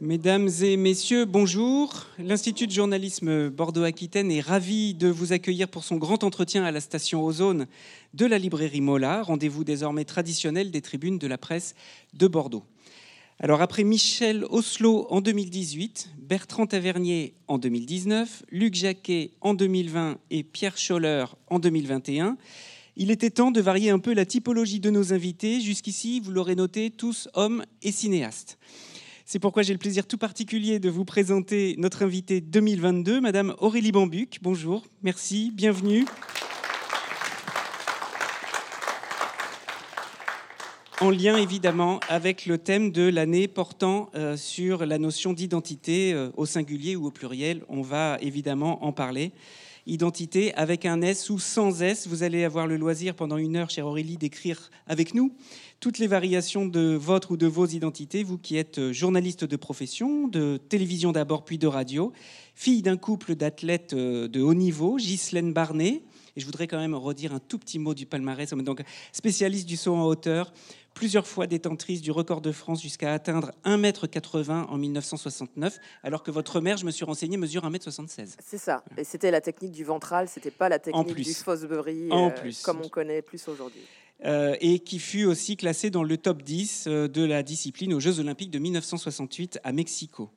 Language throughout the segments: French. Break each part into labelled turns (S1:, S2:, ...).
S1: Mesdames et messieurs, bonjour. L'Institut de journalisme Bordeaux-Aquitaine est ravi de vous accueillir pour son grand entretien à la station Ozone de la librairie Mola, rendez-vous désormais traditionnel des tribunes de la presse de Bordeaux. Alors après Michel Oslo en 2018, Bertrand Tavernier en 2019, Luc Jacquet en 2020 et Pierre Scholler en 2021, il était temps de varier un peu la typologie de nos invités. Jusqu'ici, vous l'aurez noté, tous hommes et cinéastes. C'est pourquoi j'ai le plaisir tout particulier de vous présenter notre invitée 2022, Madame Aurélie Bambuc. Bonjour, merci, bienvenue. En lien évidemment avec le thème de l'année portant euh, sur la notion d'identité euh, au singulier ou au pluriel, on va évidemment en parler identité avec un S ou sans S. Vous allez avoir le loisir pendant une heure, chère Aurélie, d'écrire avec nous toutes les variations de votre ou de vos identités, vous qui êtes journaliste de profession, de télévision d'abord puis de radio, fille d'un couple d'athlètes euh, de haut niveau, Ghislaine Barnet. Et je voudrais quand même redire un tout petit mot du palmarès. Donc, spécialiste du saut en hauteur, plusieurs fois détentrice du record de France jusqu'à atteindre 1m80 en 1969, alors que votre mère, je me suis renseigné, mesure 1m76.
S2: C'est ça. Et c'était la technique du ventral, c'était pas la technique du Fosbury,
S1: en
S2: euh,
S1: plus.
S2: comme on connaît plus aujourd'hui.
S1: Euh, et qui fut aussi classé dans le top 10 euh, de la discipline aux Jeux Olympiques de 1968 à Mexico.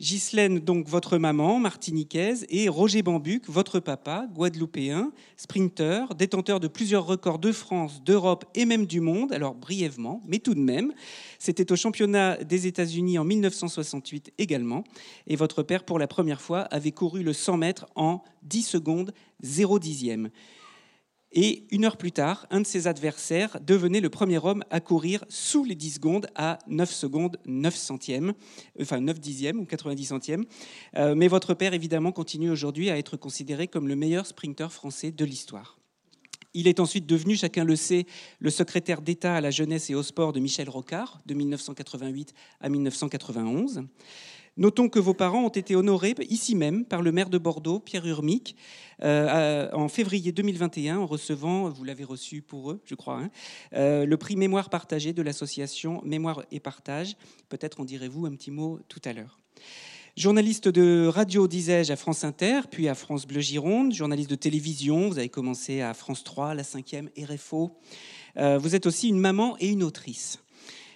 S1: Ghislaine, donc votre maman, martiniquaise, et Roger Bambuc, votre papa, guadeloupéen, sprinter, détenteur de plusieurs records de France, d'Europe et même du monde, alors brièvement, mais tout de même. C'était au championnat des États-Unis en 1968 également, et votre père, pour la première fois, avait couru le 100 mètres en 10 secondes 0 dixième. Et une heure plus tard, un de ses adversaires devenait le premier homme à courir sous les 10 secondes à 9 secondes 9 centièmes, enfin 9 dixièmes ou 90 centièmes. Euh, mais votre père, évidemment, continue aujourd'hui à être considéré comme le meilleur sprinter français de l'histoire. Il est ensuite devenu, chacun le sait, le secrétaire d'État à la jeunesse et au sport de Michel Rocard, de 1988 à 1991. Notons que vos parents ont été honorés ici même par le maire de Bordeaux, Pierre Urmic, euh, en février 2021, en recevant, vous l'avez reçu pour eux, je crois, hein, euh, le prix Mémoire partagée de l'association Mémoire et Partage. Peut-être en direz-vous un petit mot tout à l'heure. Journaliste de radio, disais-je, à France Inter, puis à France Bleu Gironde, journaliste de télévision, vous avez commencé à France 3, la 5e, RFO. Euh, vous êtes aussi une maman et une autrice.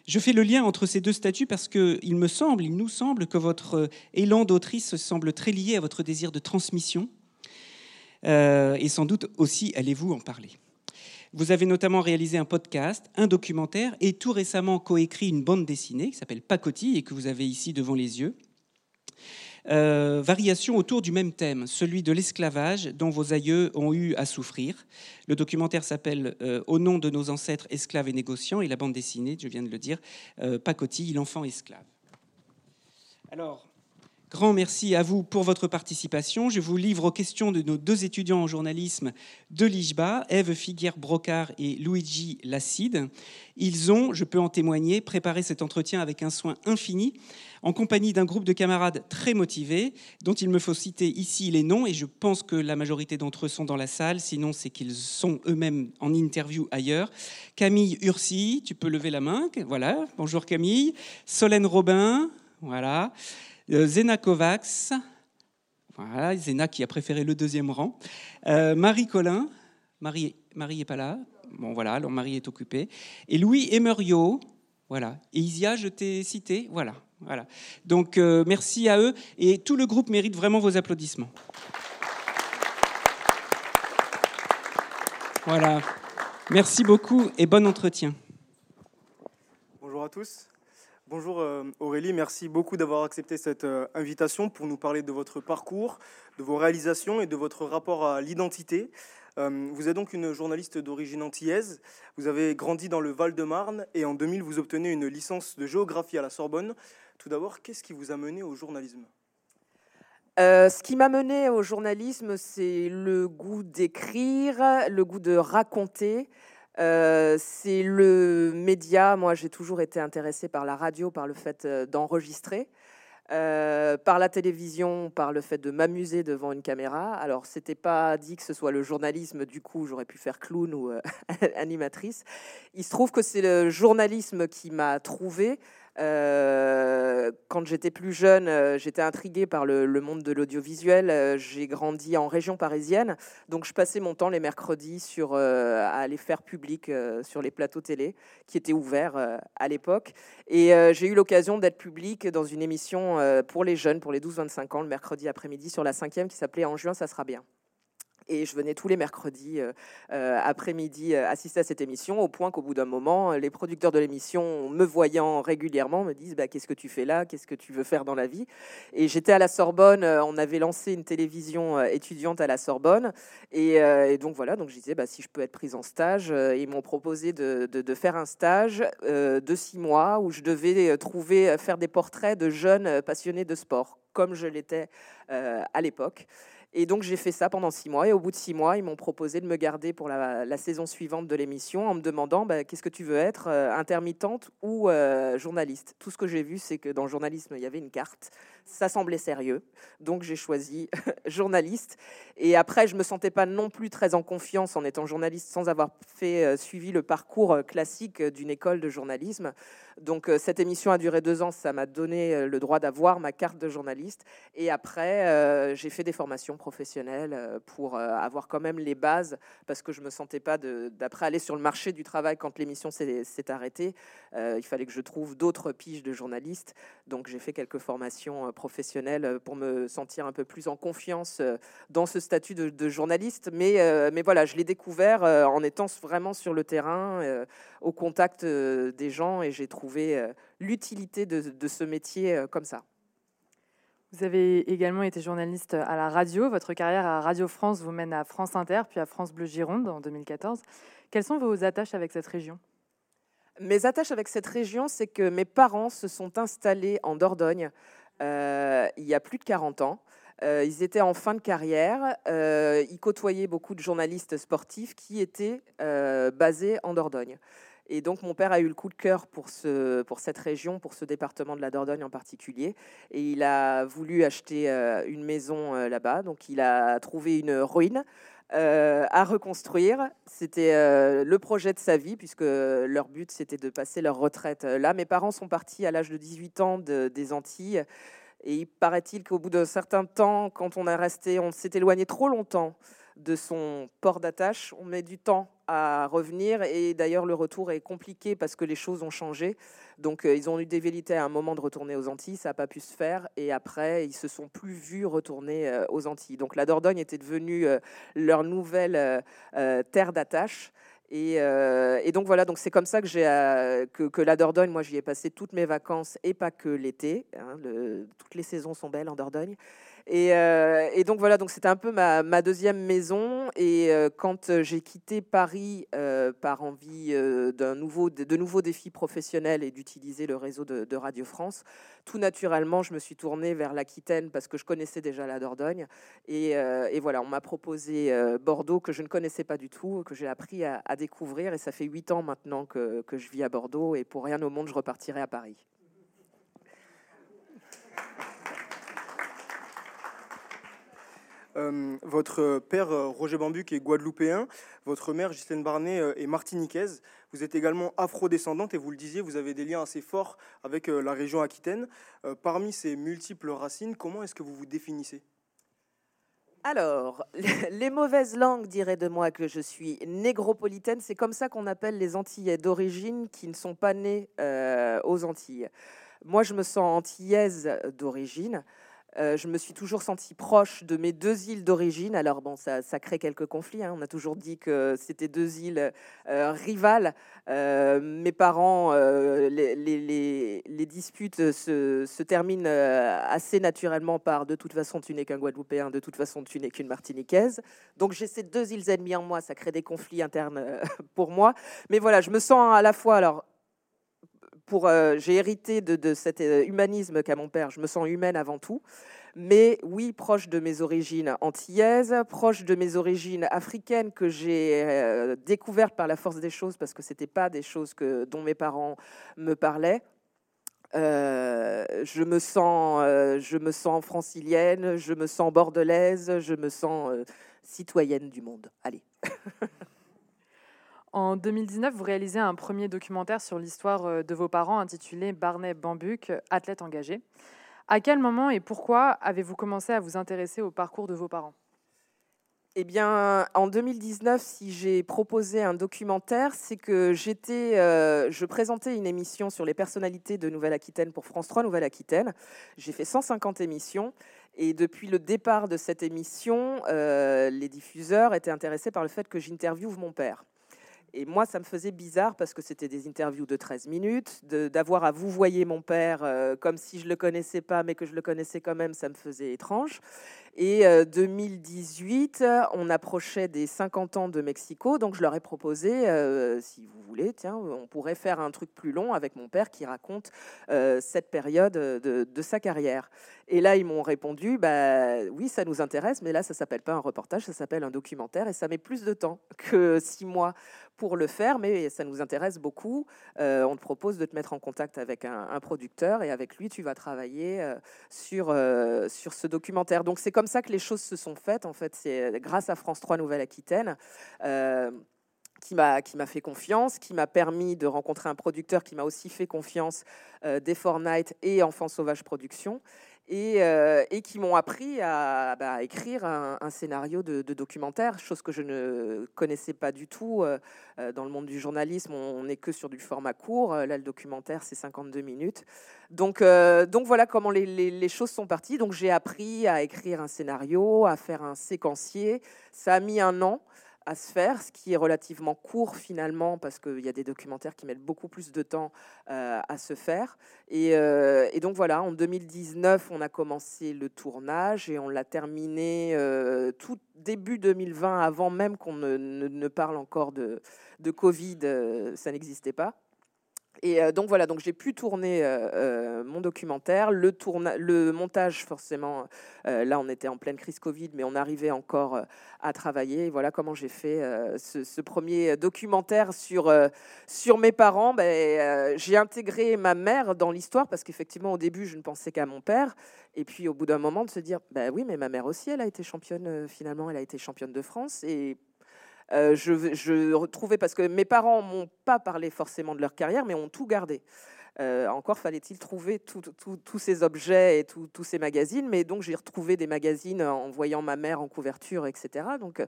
S1: Je fais le lien entre ces deux statuts parce qu'il me semble, il nous semble que votre euh, élan d'autrice semble très lié à votre désir de transmission. Euh, et sans doute aussi allez-vous en parler. Vous avez notamment réalisé un podcast, un documentaire et tout récemment coécrit une bande dessinée qui s'appelle Pacotille et que vous avez ici devant les yeux. Euh, variation autour du même thème, celui de l'esclavage dont vos aïeux ont eu à souffrir. Le documentaire s'appelle euh, Au nom de nos ancêtres esclaves et négociants et la bande dessinée, je viens de le dire, euh, Pacotille, l'enfant esclave. Alors, Grand merci à vous pour votre participation. Je vous livre aux questions de nos deux étudiants en journalisme de l'IJBA, Eve Figuère-Brocard et Luigi Lacide. Ils ont, je peux en témoigner, préparé cet entretien avec un soin infini, en compagnie d'un groupe de camarades très motivés, dont il me faut citer ici les noms, et je pense que la majorité d'entre eux sont dans la salle, sinon c'est qu'ils sont eux-mêmes en interview ailleurs. Camille Ursi, tu peux lever la main, voilà, bonjour Camille. Solène Robin, voilà. Euh, Zena Kovacs, voilà, qui a préféré le deuxième rang. Euh, Marie Collin, Marie, Marie est pas là. Bon voilà, alors Marie est occupée. Et Louis Emerio, voilà. Et Isia, je t'ai cité, voilà. Voilà. Donc euh, merci à eux et tout le groupe mérite vraiment vos applaudissements. Voilà. Merci beaucoup et bon entretien.
S3: Bonjour à tous. Bonjour euh, Aurélie, merci beaucoup d'avoir accepté cette euh, invitation pour nous parler de votre parcours, de vos réalisations et de votre rapport à l'identité. Euh, vous êtes donc une journaliste d'origine antillaise. Vous avez grandi dans le Val-de-Marne et en 2000, vous obtenez une licence de géographie à la Sorbonne. Tout d'abord, qu'est-ce qui vous a mené au journalisme?
S2: Ce qui m'a mené au journalisme, c'est le goût d'écrire, le goût de raconter, euh, c'est le média. Moi, j'ai toujours été intéressée par la radio, par le fait euh, d'enregistrer, euh, par la télévision, par le fait de m'amuser devant une caméra. Alors, c'était pas dit que ce soit le journalisme. Du coup, j'aurais pu faire clown ou animatrice. Il se trouve que c'est le journalisme qui m'a trouvé. Quand quand j'étais plus jeune, euh, j'étais intriguée par le, monde de l'audiovisuel. Euh, j'ai grandi en région parisienne, donc je passais mon temps les mercredis sur, à aller faire public sur les plateaux télé qui étaient ouverts à l'époque. Et j'ai eu l'occasion d'être public dans une émission pour les jeunes, pour les 12-25 ans, le mercredi après-midi sur la cinquième qui s'appelait En juin, ça sera bien. Et je venais tous les mercredis euh, euh, après-midi euh, assister à cette émission, au point qu'au bout d'un moment, les producteurs de l'émission, me voyant régulièrement, me disent bah, Qu'est-ce que tu fais là? Qu'est-ce que tu veux faire dans la vie? Et j'étais à la Sorbonne, on avait lancé une télévision étudiante à la Sorbonne. Et, donc voilà, donc je disais bah, Si je peux être prise en stage, ils m'ont proposé de, faire un stage de six mois où je devais trouver, faire des portraits de jeunes passionnés de sport, comme je l'étais à l'époque. Et donc j'ai fait ça pendant six mois. Et au bout de six mois, ils m'ont proposé de me garder pour la, saison suivante de l'émission en me demandant bah, qu'est-ce que tu veux être, euh, intermittente ou euh, journaliste? Tout ce que j'ai vu, c'est que dans le journalisme, il y avait une carte. Ça semblait sérieux. Donc j'ai choisi journaliste. Et après, je me sentais pas non plus très en confiance en étant journaliste sans avoir fait euh, suivi le parcours classique d'une école de journalisme. Donc cette émission a duré deux ans. Ça m'a donné le droit d'avoir ma carte de journaliste. Et après, j'ai fait des formations professionnelle euh, pour euh, avoir quand même les bases, parce que je me sentais pas d'après aller sur le marché du travail quand l'émission s'est arrêtée. Euh, il fallait que je trouve d'autres piges de journalistes. Donc j'ai fait quelques formations professionnelles pour me sentir un peu plus en confiance dans ce statut de, journaliste. Mais, mais voilà, je l'ai découvert en étant vraiment sur le terrain, au contact des gens, et j'ai trouvé l'utilité de, de ce métier comme ça.
S4: Vous avez également été journaliste à la radio. Votre carrière à Radio France vous mène à France Inter, puis à France Bleu Gironde en 2014. Quelles sont vos attaches avec cette région?
S2: Mes attaches avec cette région, c'est que mes parents se sont installés en Dordogne euh, il y a plus de 40 ans. Euh, ils étaient en fin de carrière. Euh, ils côtoyaient beaucoup de journalistes sportifs qui étaient basés en Dordogne. Et donc, mon père a eu le coup de cœur pour, ce, pour cette région, pour ce département de la Dordogne en particulier. Et il a voulu acheter euh, une maison euh, là-bas. Donc, il a trouvé une ruine euh, à reconstruire. C'était le projet de sa vie, puisque leur but, c'était de passer leur retraite là. Mes parents sont partis à l'âge de 18 ans des Antilles. Et il paraît-il qu'au bout d'un certain temps, quand on a resté, on s'est éloigné trop longtemps de son port d'attache. On met du temps à revenir et d'ailleurs le retour est compliqué parce que les choses ont changé. Donc euh, ils ont eu des velléités à un moment de retourner aux Antilles, ça n'a pas pu se faire et après ils se sont plus vus retourner euh, aux Antilles. Donc la Dordogne était devenue euh, leur nouvelle terre d'attache. Et, donc voilà, donc c'est comme ça que j'ai que, la Dordogne, moi j'y ai passé toutes mes vacances et pas que l'été. Hein, toutes les saisons sont belles en Dordogne. Euh, et, donc voilà, donc c'était un peu ma, deuxième maison. Et euh, quand euh, j'ai quitté Paris par envie d'un nouveau, de, nouveaux défis professionnels et d'utiliser le réseau de, Radio France, tout naturellement, je me suis tournée vers l'Aquitaine parce que je connaissais déjà la Dordogne. Et, voilà, on m'a proposé Bordeaux que je ne connaissais pas du tout, que j'ai appris à, découvrir. Et ça fait huit ans maintenant que, que je vis à Bordeaux. Et pour rien au monde, je repartirai à Paris.
S3: Euh, votre père, euh, Roger Bambuc, est guadeloupéen. Votre mère, Ghislaine Barnet, euh, est martiniquaise. Vous êtes également afro-descendante et vous le disiez, vous avez des liens assez forts avec la région aquitaine. parmi ces multiples racines, comment est-ce que vous vous définissez?
S2: Alors, les mauvaises langues diraient de moi que je suis négropolitaine. C'est comme ça qu'on appelle les Antillais d'origine qui ne sont pas nés aux Antilles. Moi, je me sens antillaise d'origine. Euh, je me suis toujours sentie proche de mes deux îles d'origine. Alors bon, ça, crée quelques conflits. Hein. On a toujours dit que c'était deux îles euh, rivales. Euh, mes parents, les, disputes se, terminent assez naturellement par de toute façon tu n'es qu'un Guadeloupéen, de toute façon tu n'es qu'une Martiniquaise. Donc j'ai ces deux îles ennemies en moi. Ça crée des conflits internes pour moi. Mais voilà, je me sens à la fois alors euh, j'ai hérité de, cet euh, humanisme qu'a mon père. Je me sens humaine avant tout. Mais oui, proche de mes origines antillaises, proche de mes origines africaines que j'ai euh, découvertes par la force des choses parce que ce n'était pas des choses dont mes parents me parlaient. je me sens, je me sens francilienne, je me sens bordelaise, je me sens citoyenne du monde. Allez.
S4: En 2019, vous réalisez un premier documentaire sur l'histoire de vos parents intitulé Barnet Bambuc, athlète engagé. À quel moment et pourquoi avez-vous commencé à vous intéresser au parcours de vos parents?
S2: Eh bien, en 2019, si j'ai proposé un documentaire, c'est que j'étais, euh, je présentais une émission sur les personnalités de Nouvelle-Aquitaine pour France 3 Nouvelle-Aquitaine. J'ai fait 150 émissions et depuis le départ de cette émission, euh, les diffuseurs étaient intéressés par le fait que j'interviewe mon père. Et moi, ça me faisait bizarre parce que c'était des interviews de 13 minutes, d'avoir à vous voyez mon père euh, comme si je le connaissais pas, mais que je le connaissais quand même, ça me faisait étrange. Et 2018, euh, on approchait des 50 ans de Mexico, donc je leur ai proposé, euh, si vous voulez, tiens, on pourrait faire un truc plus long avec mon père qui raconte euh, cette période de, sa carrière. Et là, ils m'ont répondu, bah oui, ça nous intéresse, mais là, ça s'appelle pas un reportage, ça s'appelle un documentaire, et ça met plus de temps que six mois pour le faire, mais ça nous intéresse beaucoup. on te propose de te mettre en contact avec un, un producteur, et avec lui, tu vas travailler sur, sur ce documentaire. Donc c'est comme ça que les choses se sont faites. En fait, c'est grâce à France 3 Nouvelle-Aquitaine. Euh, qui m'a fait confiance, qui m'a permis de rencontrer un producteur qui m'a aussi fait confiance euh, des Fortnite et Enfants Sauvage Productions euh, et, qui m'ont appris à, bah, écrire un, scénario de, documentaire, chose que je ne connaissais pas du tout. Euh, euh, dans le monde du journalisme, on n'est que sur du format court. Là, le documentaire, c'est 52 minutes. Donc, voilà comment les, les, choses sont parties. Donc j'ai appris à écrire un scénario, à faire un séquencier. Ça a mis un an à se faire, ce qui est relativement court finalement, parce qu'il y a des documentaires qui mettent beaucoup plus de temps euh, à se faire. Euh, et, donc voilà, en 2019, on a commencé le tournage et on l'a terminé euh, tout début 2020, avant même qu'on ne, parle encore de Covid, ça n'existait pas. Et euh, donc voilà, donc j'ai pu tourner euh, euh, mon documentaire, le, le montage forcément. là, on était en pleine crise Covid, mais on arrivait encore à travailler. Et voilà comment j'ai fait ce, premier documentaire sur sur mes parents. Ben, j'ai intégré ma mère dans l'histoire parce qu'effectivement, au début, je ne pensais qu'à mon père. Et puis, au bout d'un moment, de se dire, ben oui, mais ma mère aussi, elle a été championne. finalement, elle a été championne de France et euh, je, retrouvais, parce que mes parents m'ont pas parlé forcément de leur carrière, mais ont tout gardé. Euh, encore fallait-il trouver tous ces objets et tous ces magazines, mais donc j'ai retrouvé des magazines en voyant ma mère en couverture, etc. Donc, euh,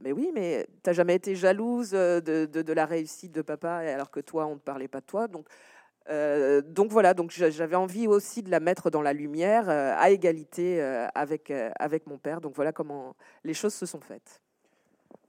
S2: mais oui, mais tu n'as jamais été jalouse de, la réussite de papa, alors que toi, on ne parlait pas de toi. Donc, donc voilà, donc j'avais envie aussi de la mettre dans la lumière à égalité avec, avec mon père. Donc voilà comment les choses se sont faites.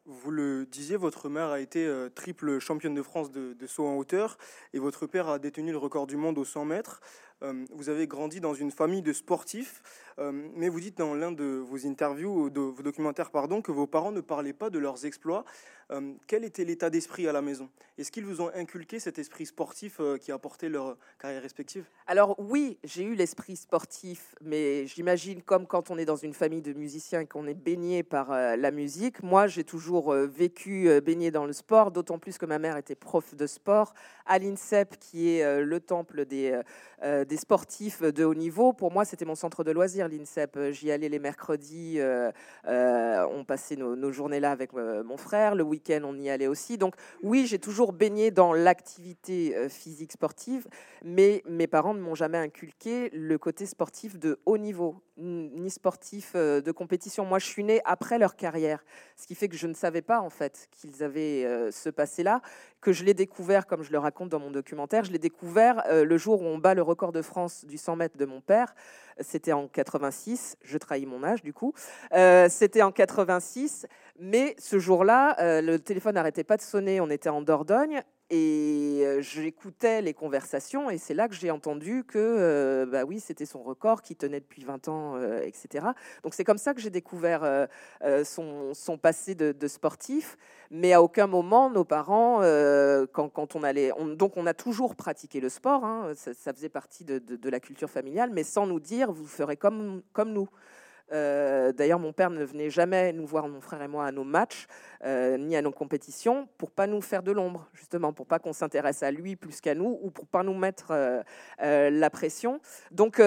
S3: Vous le disiez, votre mère a été euh, triple championne de France de, saut en hauteur et votre père a détenu le record du monde au 100 mètres. Euh, vous avez grandi dans une famille de sportifs, euh, mais vous dites dans l'un de vos interviews, de vos documentaires, pardon, que vos parents ne parlaient pas de leurs exploits. Euh, quel était l'état d'esprit à la maison? Est-ce qu'ils vous ont inculqué cet esprit sportif qui a porté leur carrière respective?
S2: Alors oui, j'ai eu l'esprit sportif, mais j'imagine comme quand on est dans une famille de musiciens et qu'on est baigné par la musique. Moi, j'ai toujours vécu baigné dans le sport, d'autant plus que ma mère était prof de sport à l'INSEP, qui est le temple des des sportifs de haut niveau. Pour moi, c'était mon centre de loisirs, l'INSEP. J'y allais les mercredis, euh, euh, on passait nos, journées là avec euh, mon frère. Le week-end, on y allait aussi. Donc oui, j'ai toujours baigné dans l'activité physique sportive, mais mes parents ne m'ont jamais inculqué le côté sportif de haut niveau, ni sportif de compétition. Moi, je suis née après leur carrière, ce qui fait que je ne savais pas en fait qu'ils avaient ce passé-là, que je l'ai découvert, comme je le raconte dans mon documentaire, je l'ai découvert le jour où on bat le record de France du 100 mètres de mon père. C'était en 86. Je trahis mon âge, du coup. Euh, c'était en 86. Mais ce jour-là, euh, le téléphone n'arrêtait pas de sonner. On était en Dordogne. Et j'écoutais les conversations et c'est là que j'ai entendu que bah oui, c'était son record qui tenait depuis 20 ans, etc. Donc c'est comme ça que j'ai découvert son, passé de, sportif. Mais à aucun moment, nos parents, quand, on allait... donc on a toujours pratiqué le sport, hein, ça, faisait partie de, de, de, la culture familiale, mais sans nous dire, vous ferez comme, comme nous. Euh, d'ailleurs, mon père ne venait jamais nous voir, mon frère et moi, à nos matchs, euh, ni à nos compétitions, pour pas nous faire de l'ombre, justement, pour pas qu'on s'intéresse à lui plus qu'à nous, ou pour pas nous mettre euh, la pression. Donc,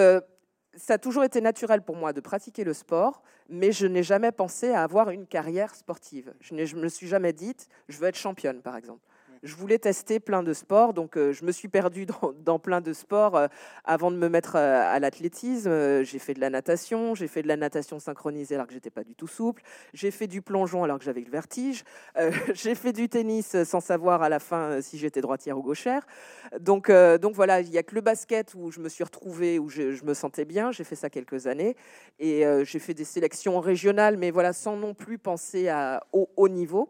S2: ça a toujours été naturel pour moi de pratiquer le sport, mais je n'ai jamais pensé à avoir une carrière sportive. Je ne me suis jamais dit, je veux être championne, par exemple. Je voulais tester plein de sports, donc euh, je me suis perdue dans, plein de sports euh, avant de me mettre euh, à l'athlétisme. j'ai fait de la natation, j'ai fait de la natation synchronisée alors que j'étais pas du tout souple. J'ai fait du plongeon alors que j'avais le vertige. j'ai fait du tennis sans savoir à la fin si j'étais droitière ou gauchère. Donc, voilà, il y a que le basket où je me suis retrouvée, où je, me sentais bien. J'ai fait ça quelques années et j'ai fait des sélections régionales, mais voilà, sans non plus penser au haut niveau.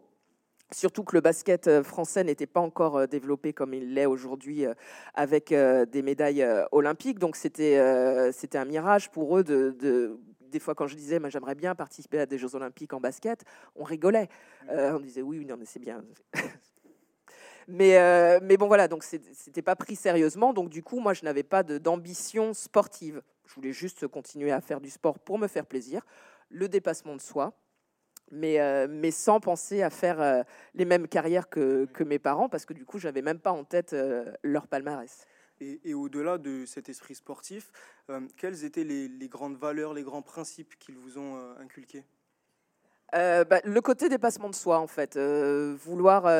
S2: Surtout que le basket euh, français n'était pas encore euh, développé comme il l'est aujourd'hui euh, avec des médailles olympiques. Donc c'était un mirage pour eux de, des fois quand je disais j'aimerais bien participer à des Jeux olympiques en basket, on rigolait. on disait oui, non mais c'est bien. mais, mais bon voilà, donc c'était pas pris sérieusement. Donc du coup moi je n'avais pas d'ambition sportive. Je voulais juste continuer à faire du sport pour me faire plaisir, le dépassement de soi mais, euh, mais sans penser à faire euh, les mêmes carrières que, que, mes parents, parce que du coup, j'avais même pas en tête euh, leur palmarès.
S3: Et, au-delà de cet esprit sportif, quelles étaient les, les, grandes valeurs, les grands principes qu'ils vous ont inculqués?
S2: Bah, le côté dépassement de soi, en fait, vouloir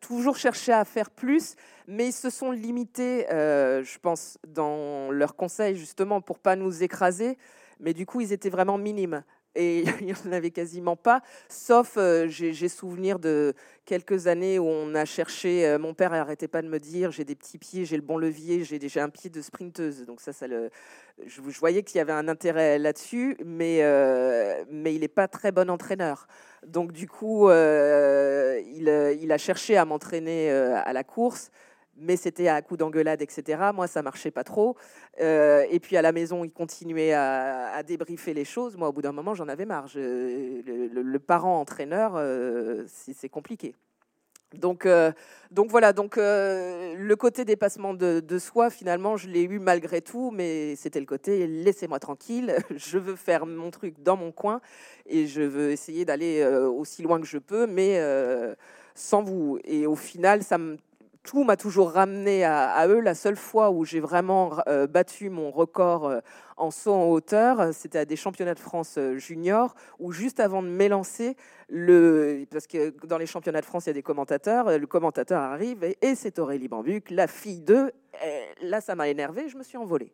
S2: toujours chercher à faire plus, mais ils se sont limités, je pense, dans leurs conseils justement pour pas nous écraser. Mais du coup, ils étaient vraiment minimes et il n'y en avait quasiment pas, sauf euh, j'ai souvenir de quelques années où on a cherché, euh, mon père n'arrêtait pas de me dire, j'ai des petits pieds, j'ai le bon levier, j'ai déjà un pied de sprinteuse, donc ça, ça le, je, voyais qu'il y avait un intérêt là-dessus, mais, euh, mais il n'est pas très bon entraîneur. Donc du coup, il, a cherché à m'entraîner à la course, mais c'était à coup d'engueulade, etc. Moi, ça marchait pas trop. Euh, et puis à la maison, il continuait à, débriefer les choses. Moi, au bout d'un moment, j'en avais marre. le, parent entraîneur, euh, c'est compliqué. Donc, euh, donc voilà, donc le côté dépassement de soi, finalement, je l'ai eu malgré tout, mais c'était le côté laissez-moi tranquille, je veux faire mon truc dans mon coin et je veux essayer d'aller aussi loin que je peux, mais sans vous. Et au final, ça me tout m'a toujours ramené à, eux. La seule fois où j'ai vraiment euh, battu mon record euh, en saut en hauteur, c'était à des championnats de France euh, juniors, où juste avant de m'élancer, parce que dans les championnats de France, il y a des commentateurs, le commentateur arrive et, c'est Aurélie Bambuc, la fille d'eux. Là, ça m'a énervé, je me suis envolée.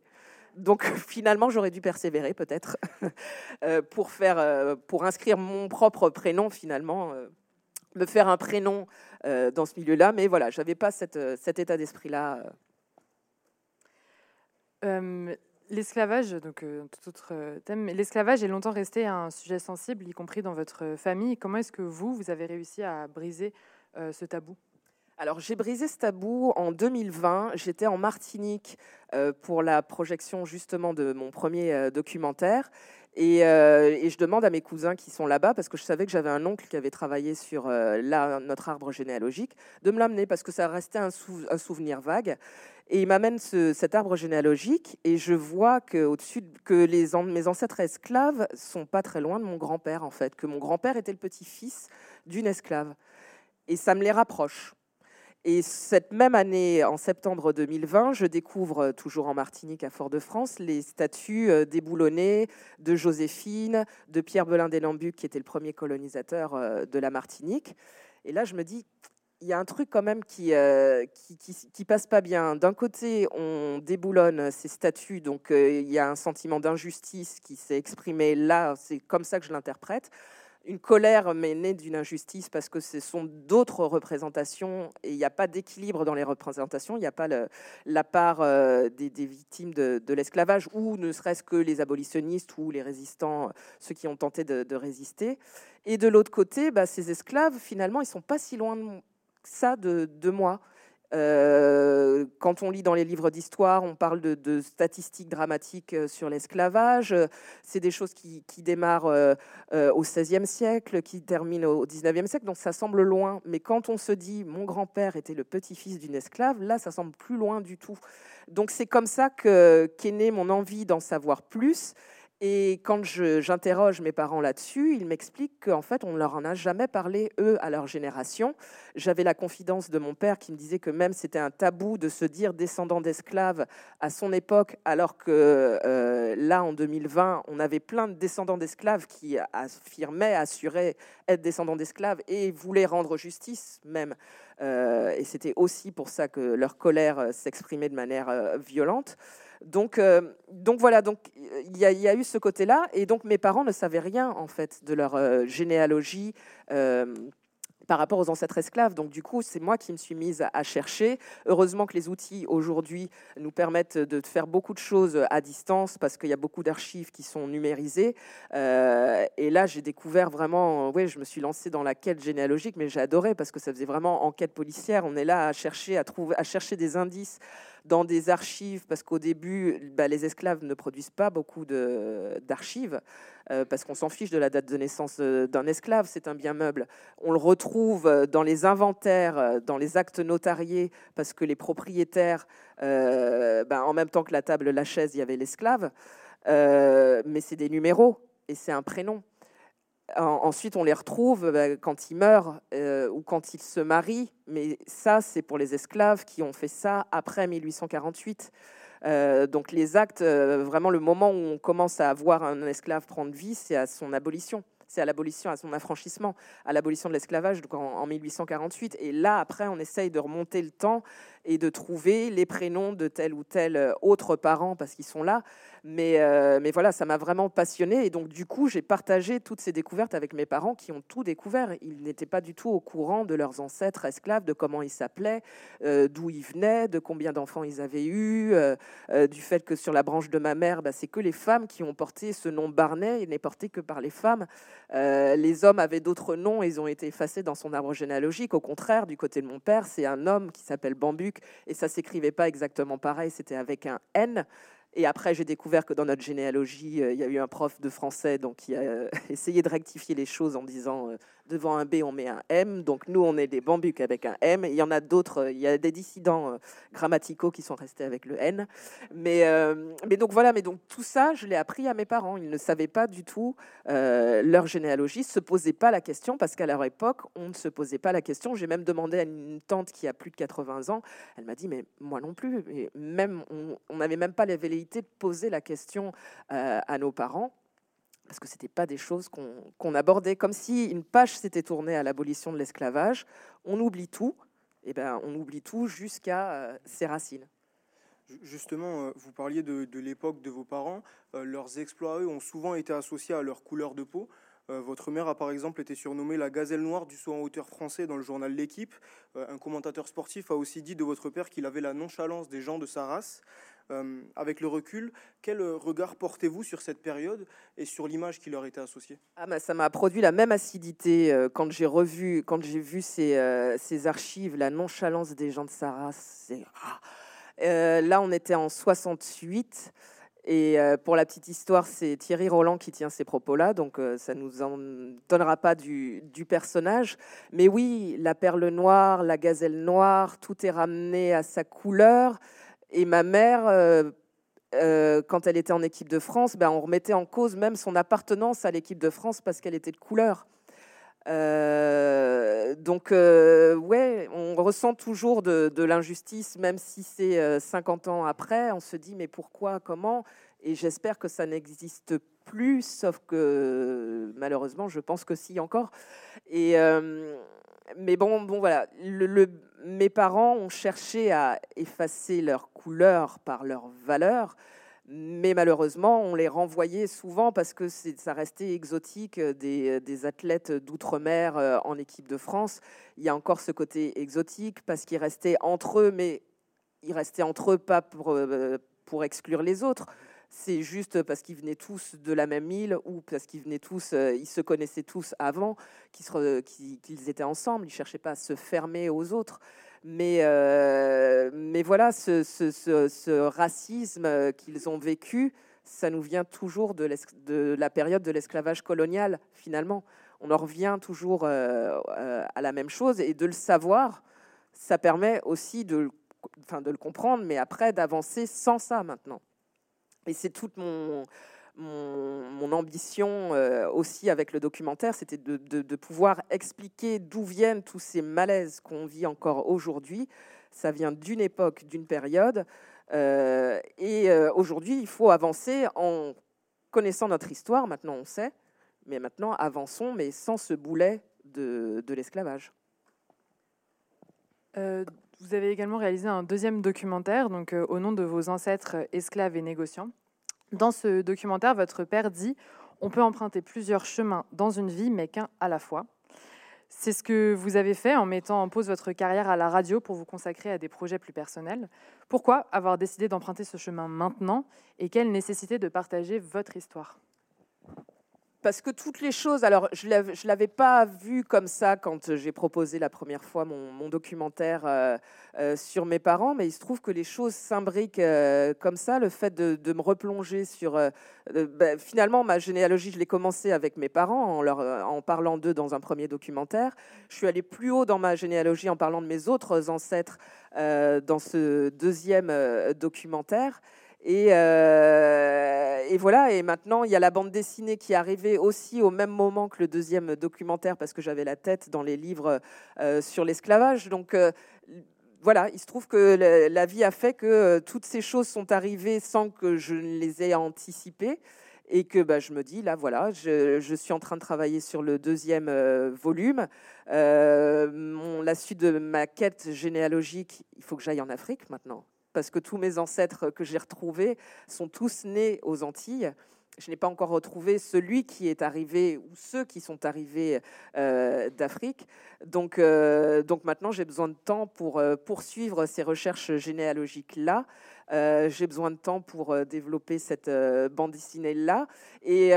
S2: Donc finalement, j'aurais dû persévérer peut-être pour faire, pour inscrire mon propre prénom finalement me faire un prénom euh, dans ce milieu-là. Mais voilà, je n'avais pas cette, euh, cet état d'esprit-là.
S4: Euh. L'esclavage, donc tout autre thème, mais l'esclavage est longtemps resté un sujet sensible, y compris dans votre famille. Comment est-ce que vous, vous avez réussi à briser ce tabou?
S2: Alors j'ai brisé ce tabou en 2020. J'étais en Martinique pour la projection justement de mon premier documentaire. Euh, et, je demande à mes cousins qui sont là-bas, parce que je savais que j'avais un oncle qui avait travaillé sur euh, notre arbre généalogique, de me l'amener, parce que ça restait un, souvenir vague. Et il m'amène cet arbre généalogique, et je vois que, au-dessus, que mes ancêtres esclaves sont pas très loin de mon grand-père, en fait, que mon grand-père était le petit-fils d'une esclave. Et ça me les rapproche. Et cette même année, en septembre 2020, je découvre, euh, toujours en Martinique, à Fort-de-France, les statues euh, déboulonnées de Joséphine, de Pierre Belin des Lambucs, qui était le premier colonisateur euh, de la Martinique. Et là, je me dis, il y a un truc quand même qui, qui, qui, passe pas bien. D'un côté, on déboulonne ces statues, donc il y a un sentiment d'injustice qui s'est exprimé là, c'est comme ça que je l'interprète une colère, mais née d'une injustice, parce que ce sont d'autres représentations, et il n'y a pas d'équilibre dans les représentations, il n'y a pas la part euh, des, victimes de, l'esclavage, ou ne serait-ce que les abolitionnistes ou les résistants, ceux qui ont tenté de, résister. Et de l'autre côté, bah, ces esclaves, finalement, ils sont pas si loin de ça de moi. Euh, quand on lit dans les livres d'histoire, on parle de, statistiques dramatiques euh, sur l'esclavage. C'est des choses qui, démarrent euh, au XVIe siècle, qui terminent au XIXe siècle, donc ça semble loin. Mais quand on se dit mon grand-père était le petit-fils d'une esclave, là, ça semble plus loin du tout. Donc c'est comme ça qu'est née mon envie d'en savoir plus Et quand j'interroge mes parents là-dessus, ils m'expliquent qu'en fait, on ne leur en a jamais parlé, eux, à leur génération. J'avais la confidence de mon père qui me disait que même c'était un tabou de se dire descendant d'esclaves à son époque, alors que euh, là, en 2020, on avait plein de descendants d'esclaves qui affirmaient, assuraient être descendants d'esclaves et voulaient rendre justice même. Euh, et c'était aussi pour ça que leur colère euh, s'exprimait de manière violente. Donc, euh, donc voilà, donc il y, a eu ce côté-là, et donc mes parents ne savaient rien en fait de leur euh, généalogie. Euh, par rapport aux ancêtres esclaves. Donc du coup, c'est moi qui me suis mise à chercher. Heureusement que les outils aujourd'hui nous permettent de faire beaucoup de choses à distance parce qu'il y a beaucoup d'archives qui sont numérisées. et là, j'ai découvert vraiment, oui, je me suis lancée dans la quête généalogique, mais j'ai adoré parce que ça faisait vraiment enquête policière. On est là à chercher, à trouver, à chercher des indices dans des archives, parce qu'au début, bah, les esclaves ne produisent pas beaucoup d'archives, euh, parce qu'on s'en fiche de la date de naissance euh, d'un esclave, c'est un bien meuble. On le retrouve euh, dans les inventaires, dans les actes notariés, parce que les propriétaires, bah, en même temps que la table, la chaise, il y avait l'esclave, mais c'est des numéros et c'est un prénom ensuite, on les retrouve bah, quand ils meurent euh, ou quand ils se marient, mais ça, c'est pour les esclaves qui ont fait ça après 1848. Euh, donc les actes, euh, vraiment le moment où on commence à voir un esclave prendre vie, c'est à son abolition c'est à l'abolition, à son affranchissement, à l'abolition de l'esclavage en, en, 1848. Et là, après, on essaye de remonter le temps et de trouver les prénoms de tel ou tel autre parent parce qu'ils sont là. Mais, euh, mais voilà, ça m'a vraiment passionné. Et donc, du coup, j'ai partagé toutes ces découvertes avec mes parents qui ont tout découvert. Ils n'étaient pas du tout au courant de leurs ancêtres esclaves, de comment ils s'appelaient, euh, d'où ils venaient, de combien d'enfants ils avaient eu, euh, du fait que sur la branche de ma mère, bah, c'est que les femmes qui ont porté ce nom Barnet. Il n'est porté que par les femmes. les hommes avaient d'autres noms ils ont été effacés dans son arbre généalogique. Au contraire, du côté de mon père, c'est un homme qui s'appelle Bambuc et ça s'écrivait pas exactement pareil. C'était avec un N. Et après, j'ai découvert que dans notre généalogie, euh, il y a eu un prof de français donc, qui a euh, essayé de rectifier les choses en disant euh, devant un B, on met un M. Donc nous, on est des bambucs avec un M. Il y en a d'autres, euh, il y a des dissidents euh, grammaticaux qui sont restés avec le N. Mais, euh, mais donc voilà, mais donc tout ça, je l'ai appris à mes parents. Ils ne savaient pas du tout leur généalogie, se posaient pas la question parce qu'à leur époque, on ne se posait pas la question. J'ai même demandé à une tante qui a plus de 80 ans. Elle m'a dit, mais moi non plus. Même, on n'avait même pas la velléité de poser la question à nos parents parce que ce n'était pas des choses qu'on abordait, comme si une page s'était tournée à l'abolition de l'esclavage. On oublie tout, et eh ben, on oublie tout jusqu'à euh, ses racines.
S3: Justement, euh, vous parliez de, l'époque de vos parents. Euh, leurs exploits, eux, ont souvent été associés à leur couleur de peau. votre mère a par exemple été surnommée la gazelle noire du saut en hauteur français dans le journal L'équipe. un commentateur sportif a aussi dit de votre père qu'il avait la nonchalance des gens de sa race. Euh, avec le recul, quel euh, regard portez-vous sur cette période et sur l'image qui leur était associée?
S2: Ah bah, Ça m'a produit la même acidité euh, quand j'ai revu, quand j'ai vu ces, ces, archives, la nonchalance des gens de Sarah. Ah. là, on était en 68. Et pour la petite histoire, c'est Thierry Roland qui tient ces propos-là, donc ça ne nous en donnera pas du, du, personnage. Mais oui, la perle noire, la gazelle noire, tout est ramené à sa couleur. Et ma mère, euh, euh, quand elle était en équipe de France, ben, on remettait en cause même son appartenance à l'équipe de France parce qu'elle était de couleur. Euh, donc, ouais, on ressent toujours de, l'injustice, même si c'est 50 ans après. On se dit, mais pourquoi, comment? Et j'espère que ça n'existe plus, sauf que malheureusement, je pense que si encore. Et mais bon, voilà, mes parents ont cherché à effacer leur couleur par leur valeur, mais malheureusement, on les renvoyait souvent parce que ça restait exotique des, des athlètes d'outre-mer euh, en équipe de France. Il y a encore ce côté exotique parce qu'ils restaient entre eux, mais ils restaient entre eux pas euh, pour exclure les autres c'est juste parce qu'ils venaient tous de la même île ou parce qu'ils venaient tous, euh, ils se connaissaient tous avant, qu'ils étaient ensemble. Ils cherchaient pas à se fermer aux autres. Mais, euh, mais voilà, ce, racisme qu'ils ont vécu, ça nous vient toujours de, de la période de l'esclavage colonial, finalement. On en revient toujours euh, à la même chose et de le savoir, ça permet aussi de, enfin, de le comprendre, mais après d'avancer sans ça maintenant. Et c'est toute mon, mon, ambition aussi avec le documentaire, c'était de, pouvoir expliquer d'où viennent tous ces malaises qu'on vit encore aujourd'hui. Ça vient d'une époque, d'une période. et aujourd'hui, il faut avancer en connaissant notre histoire. Maintenant, on sait. Mais maintenant, avançons, mais sans ce boulet de, l'esclavage.
S4: Vous avez également réalisé un deuxième documentaire, donc au nom de vos ancêtres esclaves et négociants. Dans ce documentaire, votre père dit On peut emprunter plusieurs chemins dans une vie, mais qu'un à la fois. C'est ce que vous avez fait en mettant en pause votre carrière à la radio pour vous consacrer à des projets plus personnels. Pourquoi avoir décidé d'emprunter ce chemin maintenant et quelle nécessité de partager votre histoire?
S2: Parce que toutes les choses, alors je ne l'avais pas vu comme ça quand j'ai proposé la première fois mon, documentaire euh, euh, sur mes parents, mais il se trouve que les choses s'imbriquent euh, comme ça. Le fait de, me replonger sur... Ben, finalement, ma généalogie, je l'ai commencé avec mes parents en, leur, en parlant d'eux dans un premier documentaire. Je suis allée plus haut dans ma généalogie en parlant de mes autres ancêtres dans ce deuxième documentaire. Euh, et, voilà, et maintenant il y a la bande dessinée qui est arrivée aussi au même moment que le deuxième documentaire parce que j'avais la tête dans les livres euh, sur l'esclavage. Donc euh, voilà, il se trouve que la, vie a fait que toutes ces choses sont arrivées sans que je ne les ai anticipées et que bah, je me dis, là voilà, je, suis en train de travailler sur le deuxième volume. la suite de ma quête généalogique, il faut que j'aille en Afrique maintenant parce que tous mes ancêtres que j'ai retrouvés sont tous nés aux Antilles. Je n'ai pas encore retrouvé celui qui est arrivé ou ceux qui sont arrivés euh, d'Afrique. Donc, euh, donc maintenant, j'ai besoin de temps pour euh, poursuivre ces recherches généalogiques-là. Euh, j'ai besoin de temps pour euh, développer cette euh, bande dessinée-là. Et,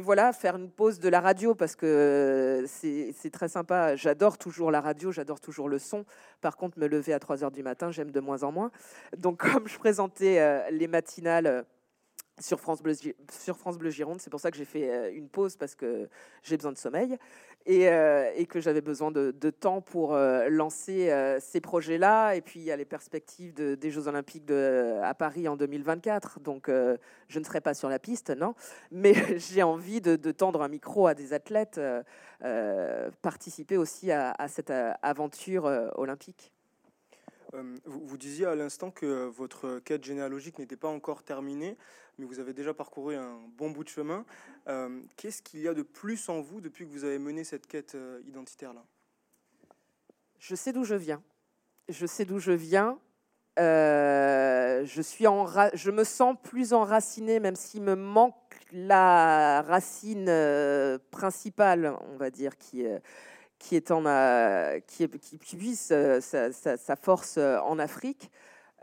S2: voilà, faire une pause de la radio parce que c'est très sympa. J'adore toujours la radio, j'adore toujours le son. Par contre, me lever à 3 heures du matin, j'aime de moins en moins. Donc, comme je présentais les matinales sur France Bleu, sur France Bleu Gironde. C'est pour ça que j'ai fait une pause parce que j'ai besoin de sommeil et, euh, et que j'avais besoin de, temps pour euh, lancer ces projets-là. Et puis il y a les perspectives des Jeux Olympiques à Paris en 2024. Donc je ne serai pas sur la piste, non, mais j'ai envie de, tendre un micro à des athlètes, participer aussi à cette aventure olympique.
S3: Euh, vous, disiez à l'instant que votre quête généalogique n'était pas encore terminée, mais vous avez déjà parcouru un bon bout de chemin. Euh, qu'est-ce qu'il y a de plus en vous depuis que vous avez mené cette quête euh, identitaire-là?
S2: Je sais d'où je viens. Je sais d'où je viens. je, suis en je me sens plus enracinée, même s'il me manque la racine principale, on va dire, qui est qui, est euh, sa, force euh, en Afrique.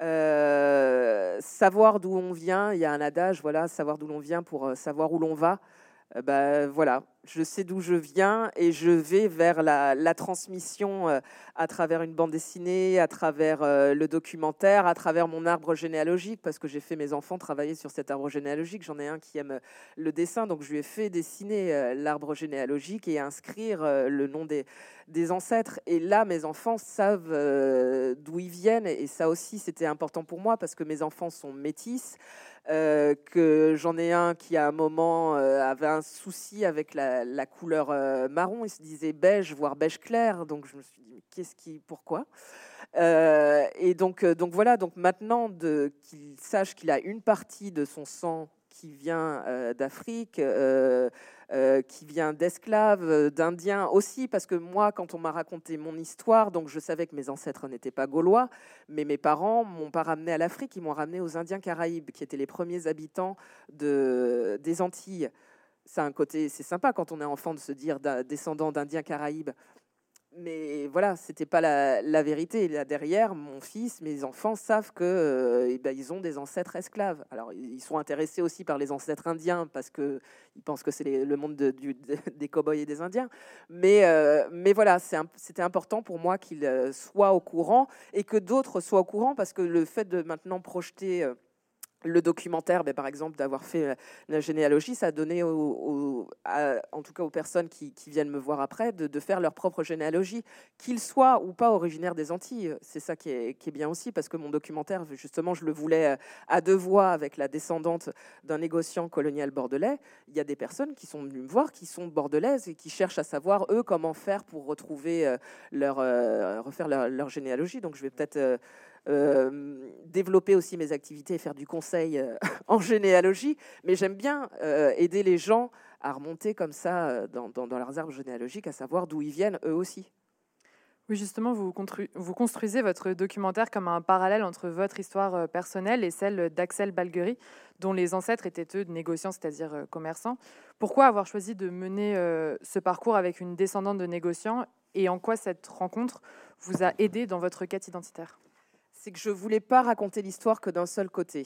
S2: Euh, savoir d'où on vient, il y a un adage, voilà, savoir d'où l'on vient pour savoir où l'on va. Ben, voilà, je sais d'où je viens et je vais vers la, transmission euh, à travers une bande dessinée, à travers euh, le documentaire, à travers mon arbre généalogique, parce que j'ai fait mes enfants travailler sur cet arbre généalogique. J'en ai un qui aime le dessin, donc je lui ai fait dessiner euh, l'arbre généalogique et inscrire le nom des, des ancêtres. Et là, mes enfants savent d'où ils viennent, et ça aussi, c'était important pour moi, parce que mes enfants sont métis. Que j'en ai un qui à un moment avait un souci avec la, couleur euh, marron. Il se disait beige, voire beige clair. Donc je me suis dit, qu'est-ce qui, pourquoi? Euh, Et donc, euh, donc voilà. Donc maintenant qu'il sache qu'il a une partie de son sang qui vient d'Afrique, qui vient d'esclaves, d'Indiens aussi, parce que moi, quand on m'a raconté mon histoire, donc je savais que mes ancêtres n'étaient pas gaulois, mais mes parents m'ont pas ramené à l'Afrique, ils m'ont ramené aux Indiens Caraïbes, qui étaient les premiers habitants de, des Antilles c'est un côté, c'est sympa quand on est enfant de se dire descendant d'Indiens Caraïbes. Mais voilà, c'était pas la, vérité. Là derrière, mon fils, mes enfants savent que euh, eh ben, ils ont des ancêtres esclaves. Alors ils sont intéressés aussi par les ancêtres indiens parce que ils pensent que c'est le monde des cow-boys et des Indiens. Mais euh, mais voilà, c'était important pour moi qu'ils euh, soient au courant et que d'autres soient au courant parce que le fait de maintenant projeter le documentaire, ben, par exemple, d'avoir fait euh, la généalogie, ça a donné, en tout cas aux personnes qui, viennent me voir après, de, faire leur propre généalogie, qu'ils soient ou pas originaires des Antilles. C'est ça qui est, bien aussi, parce que mon documentaire, justement, je le voulais euh, à deux voix avec la descendante d'un négociant colonial bordelais. Il y a des personnes qui sont venues me voir, qui sont bordelaises et qui cherchent à savoir, eux, comment faire pour retrouver euh, leur, refaire leur, généalogie. Donc, je vais peut-être développer aussi mes activités et faire du conseil euh, en généalogie, mais j'aime bien euh, aider les gens à remonter comme ça dans, leurs arbres généalogiques, à savoir d'où ils viennent eux aussi.
S4: Oui, justement, vous, vous, construisez votre documentaire comme un parallèle entre votre histoire personnelle et celle d'Axel Balguerie, dont les ancêtres étaient eux négociants, c'est-à-dire commerçants. Pourquoi avoir choisi de mener ce parcours avec une descendante de négociants et en quoi cette rencontre vous a aidé dans votre quête identitaire?
S2: C'est que je voulais pas raconter l'histoire que d'un seul côté.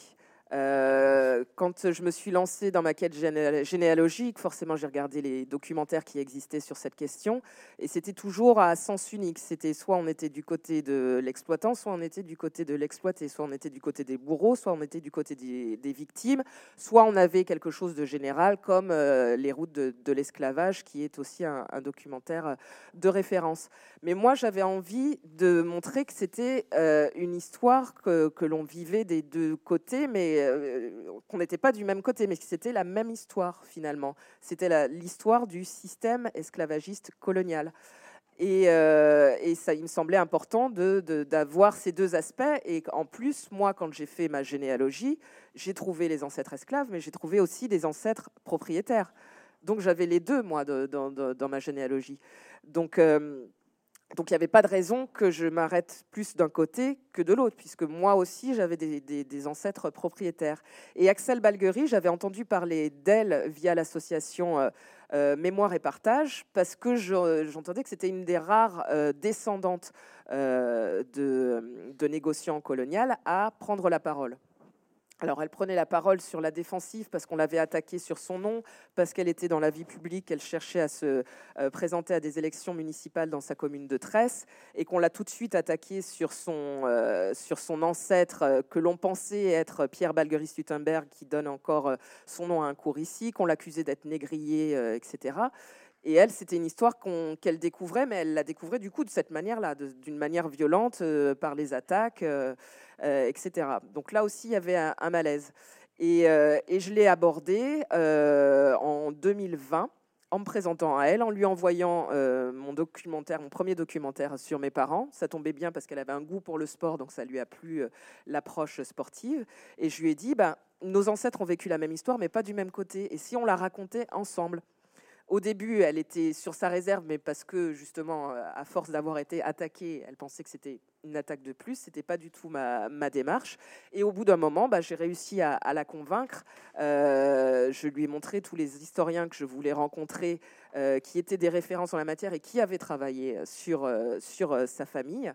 S2: Euh, quand je me suis lancée dans ma quête généalogique, forcément j'ai regardé les documentaires qui existaient sur cette question, et c'était toujours à sens unique. C'était soit on était du côté de l'exploitant, soit on était du côté de l'exploité, soit on était du côté des bourreaux, soit on était du côté des, victimes, soit on avait quelque chose de général comme euh, les routes de, l'esclavage, qui est aussi un, documentaire de référence. Mais moi j'avais envie de montrer que c'était euh, une histoire que, que l'on vivait des deux côtés, mais euh, qu'on n'était pas du même côté, mais que c'était la même histoire finalement. C'était l'histoire du système esclavagiste colonial. Et, euh, ça, il me semblait important d'avoir ces deux aspects. Et en plus, moi, quand j'ai fait ma généalogie, j'ai trouvé les ancêtres esclaves, mais j'ai trouvé aussi des ancêtres propriétaires. Donc j'avais les deux, moi, dans, ma généalogie. Donc, euh, donc il n'y avait pas de raison que je m'arrête plus d'un côté que de l'autre, puisque moi aussi j'avais des, ancêtres propriétaires. Et Axel Balguerie, j'avais entendu parler d'elle via l'association euh, euh, Mémoire et Partage, parce que j'entendais que c'était une des rares euh, descendantes de, de négociants coloniaux à prendre la parole. Alors, elle prenait la parole sur la défensive parce qu'on l'avait attaquée sur son nom, parce qu'elle était dans la vie publique, elle cherchait à se euh, présenter à des élections municipales dans sa commune de Tresse, et qu'on l'a tout de suite attaquée sur son, euh, sur son ancêtre euh, que l'on pensait être Pierre Balguerie-Stuttenberg, qui donne encore son nom à un cours ici, qu'on l'accusait d'être négrier, etc. Et elle, c'était une histoire qu'elle découvrait, mais elle la découvrait du coup de cette manière-là, d'une manière violente, par les attaques. Euh, etc. Donc là aussi, il y avait un, malaise. Et, euh, je l'ai abordé euh, en 2020 en me présentant à elle, en lui envoyant mon documentaire, mon premier documentaire sur mes parents. Ça tombait bien parce qu'elle avait un goût pour le sport, donc ça lui a plu l'approche sportive. Et je lui ai dit, ben, nos ancêtres ont vécu la même histoire, mais pas du même côté. Et si on la racontait ensemble? Au début, elle était sur sa réserve, mais parce que justement, à force d'avoir été attaquée, elle pensait que c'était une attaque de plus. C'était pas du tout ma, démarche. Et au bout d'un moment, bah, j'ai réussi à, la convaincre. Euh, je lui ai montré tous les historiens que je voulais rencontrer, euh, qui étaient des références en la matière et qui avaient travaillé sur, euh, sur sa famille.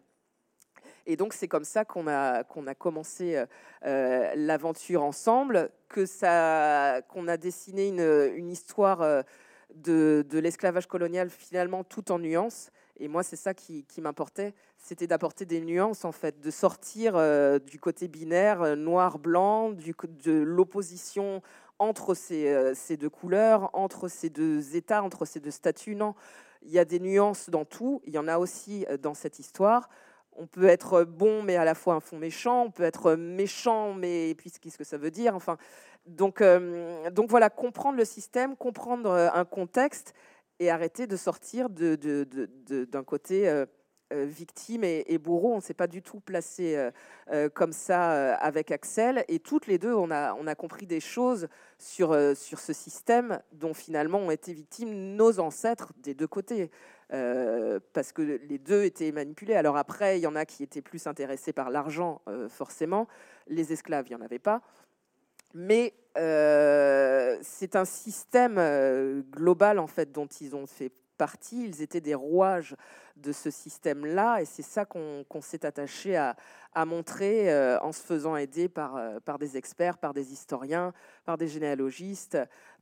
S2: Et donc c'est comme ça qu'on a, qu'on a commencé l'aventure ensemble, que ça, qu'on a dessiné une, une histoire de, l'esclavage colonial finalement tout en nuances. Et moi, c'est ça qui, m'importait, c'était d'apporter des nuances, en fait, de sortir euh, du côté binaire, euh, noir-blanc, de l'opposition entre euh, ces, deux couleurs, entre ces deux états, entre ces deux statuts. Non, il y a des nuances dans tout. Il y en a aussi dans cette histoire. On peut être bon, mais à la fois un fond méchant. On peut être méchant, mais qu'est-ce que ça veut dire Enfin, donc, euh, donc voilà, comprendre le système, comprendre euh, un contexte et arrêter de sortir d'un côté euh, victime et, bourreau. On ne s'est pas du tout placé comme ça avec Axel. Et toutes les deux, on a, compris des choses sur, ce système dont finalement ont été victimes nos ancêtres des deux côtés. parce que les deux étaient manipulés. Alors après, il y en a qui étaient plus intéressés par l'argent, forcément. Les esclaves, il n'y en avait pas. Mais euh, c'est un système euh, global en fait dont ils ont fait partie. Ils étaient des rouages de ce système-là, et c'est ça qu'on s'est attaché à, montrer euh, en se faisant aider par, par des experts, par des historiens, par des généalogistes,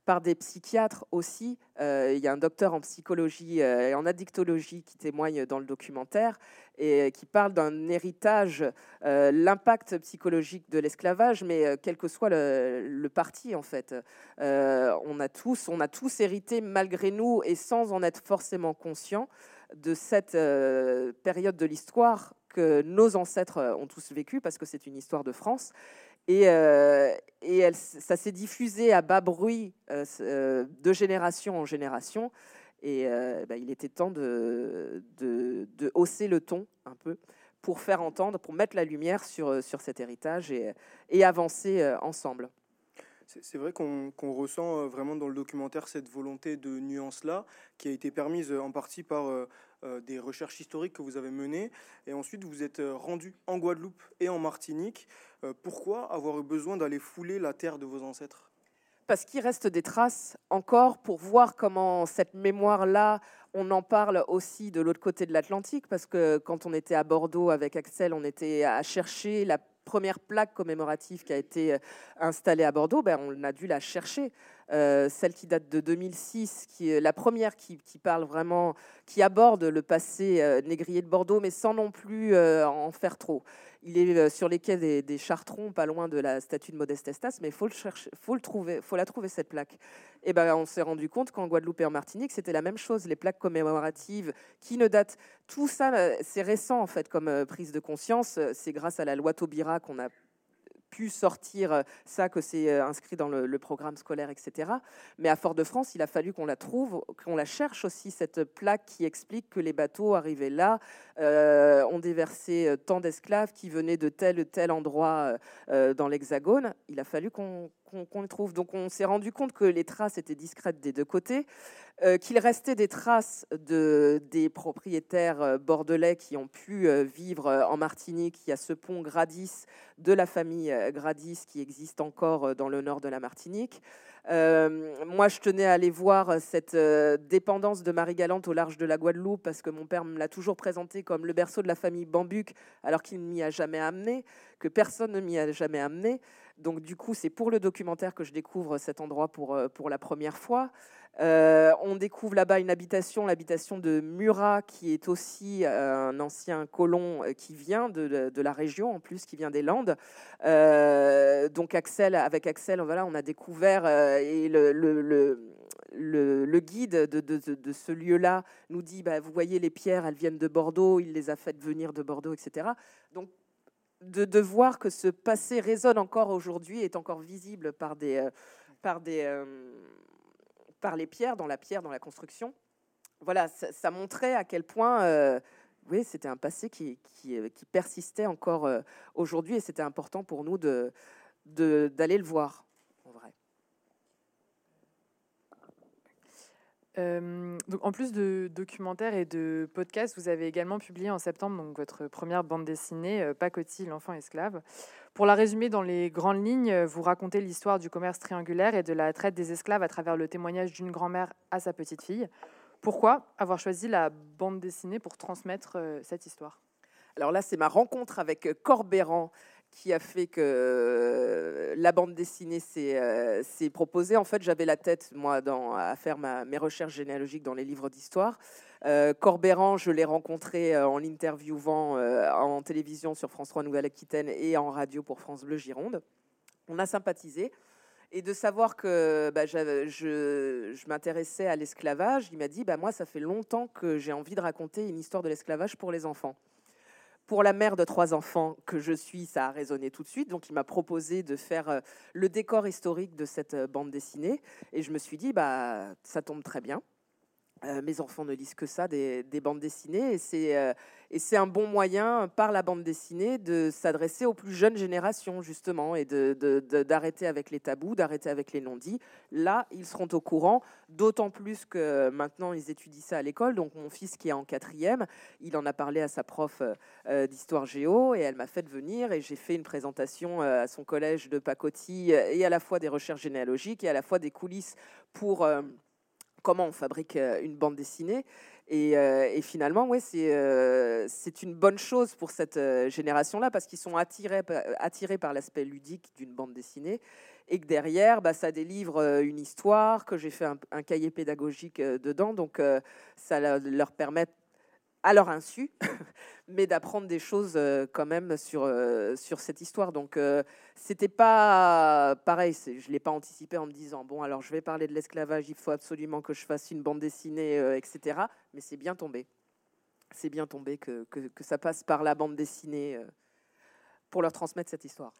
S2: par des psychiatres aussi. il y a un docteur en psychologie et en addictologie qui témoigne dans le documentaire et qui parle d'un héritage, l'impact psychologique de l'esclavage, mais quel que soit le, parti en fait. on, a tous, on a tous hérité malgré nous et sans en être forcément conscients de cette période de l'histoire que nos ancêtres euh, ont tous vécu, parce que c'est une histoire de France. Et, euh, ça s'est diffusé à bas bruit euh, de génération en génération. Et bah, il était temps de, hausser le ton un peu pour faire entendre, pour mettre la lumière sur, sur cet héritage et avancer ensemble.
S3: C'est vrai qu'on ressent vraiment dans le documentaire cette volonté de nuance-là, qui a été permise en partie par euh, des recherches historiques que vous avez menées, et ensuite vous êtes euh, rendu en Guadeloupe et en Martinique. Euh, pourquoi avoir eu besoin d'aller fouler la terre de vos ancêtres?
S2: Parce qu'il reste des traces encore pour voir comment cette mémoire-là, on en parle aussi de l'autre côté de l'Atlantique, parce que quand on était à Bordeaux avec Axel, on était à chercher la première plaque commémorative qui a été installée à Bordeaux, ben, on a dû la chercher. Euh, celle qui date de 2006, qui est la première qui, parle vraiment, qui aborde le passé euh, négrier de Bordeaux, mais sans non plus euh, en faire trop. Il est sur les quais des, Chartrons, pas loin de la statue de Modeste Estas, mais faut, le faut, trouver, faut la trouver cette plaque. Et ben, on s'est rendu compte qu'en Guadeloupe et en Martinique, c'était la même chose. Les plaques commémoratives qui ne datent, tout ça, c'est récent en fait comme prise de conscience. C'est grâce à la loi Taubira qu'on a pu sortir euh, ça, que c'est euh, inscrit dans le, programme scolaire, etc. Mais à Fort-de-France, il a fallu qu'on la trouve, qu'on la cherche aussi, cette plaque qui explique que les bateaux arrivés là euh, ont déversé tant d'esclaves qui venaient de tel ou tel endroit dans l'Hexagone. Il a fallu qu'on qu'on le trouve. Donc on s'est rendu compte que les traces étaient discrètes des deux côtés, euh, qu'il restait des traces de, des propriétaires euh, bordelais qui ont pu euh, vivre en Martinique. Il y a ce pont Gradis de la famille Gradis qui existe encore dans le nord de la Martinique. moi, je tenais à aller voir cette dépendance de Marie-Galante au large de la Guadeloupe parce que mon père me l'a toujours présenté comme le berceau de la famille Bambuc, alors qu'il ne m'y a jamais amené, que personne ne m'y a jamais amené. Donc du coup, c'est pour le documentaire que je découvre cet endroit pour, euh, pour la première fois. Euh, on découvre là-bas une habitation, l'habitation de Murat, qui est aussi euh, un ancien colon qui vient de, de, la région, en plus, qui vient des Landes. donc Axel, avec Axel, voilà, on a découvert et le, le, guide de, de, ce lieu-là nous dit, bah, vous voyez les pierres, elles viennent de Bordeaux, il les a faites venir de Bordeaux, etc. Donc de, voir que ce passé résonne encore aujourd'hui, est encore visible par, des, euh, par, des, euh, par les pierres, dans la pierre, dans la construction. Voilà, ça, montrait à quel point euh, oui, c'était un passé qui, qui, persistait encore aujourd'hui et c'était important pour nous de, d'aller le voir.
S4: Donc, en plus de documentaires et de podcasts, vous avez également publié en septembre donc, votre première bande dessinée, euh, Pacotille, l'enfant esclave. Pour la résumer dans les grandes lignes, vous racontez l'histoire du commerce triangulaire et de la traite des esclaves à travers le témoignage d'une grand-mère à sa petite fille. Pourquoi avoir choisi la bande dessinée pour transmettre euh, cette histoire?
S2: Alors là, c'est ma rencontre avec euh, Corbéran, qui a fait que euh, la bande dessinée euh, s'est proposée. En fait, j'avais la tête, moi, à faire mes recherches généalogiques dans les livres d'histoire. Euh, Corbéran, je l'ai rencontré en l'interviewant en télévision sur France 3 Nouvelle-Aquitaine et en radio pour France Bleu Gironde. On a sympathisé. Et de savoir que bah, je, je m'intéressais à l'esclavage, il m'a dit bah, Moi, ça fait longtemps que j'ai envie de raconter une histoire de l'esclavage pour les enfants. Pour la mère de trois enfants que je suis, ça a résonné tout de suite. Donc, il m'a proposé de faire euh, le décor historique de cette euh, bande dessinée. Et je me suis dit, bah, ça tombe très bien. Euh, mes enfants ne lisent que ça, des, bandes dessinées, euh, et c'est un bon moyen, par la bande dessinée, de s'adresser aux plus jeunes générations, justement, et d'arrêter avec les tabous, d'arrêter avec les non-dits. Là, ils seront au courant, d'autant plus que maintenant, ils étudient ça à l'école. Donc, mon fils, qui est en quatrième, il en a parlé à sa prof euh, d'histoire géo, et elle m'a fait venir, et j'ai fait une présentation à son collège de pacotille, et à la fois des recherches généalogiques, et à la fois des coulisses pour comment on fabrique euh, une bande dessinée. Et, euh, finalement, ouais, euh, c'est une bonne chose pour cette génération-là parce qu'ils sont attirés, attirés par l'aspect ludique d'une bande dessinée et que derrière, bah, ça délivre une histoire, que j'ai fait un, cahier pédagogique dedans, donc ça leur permet à leur insu, mais d'apprendre des choses quand même sur, sur cette histoire. Donc, c'était pas pareil, je ne l'ai pas anticipé en me disant, bon, alors je vais parler de l'esclavage, il faut absolument que je fasse une bande dessinée, etc. Mais c'est bien tombé. C'est bien tombé que, que, ça passe par la bande dessinée pour leur transmettre cette histoire.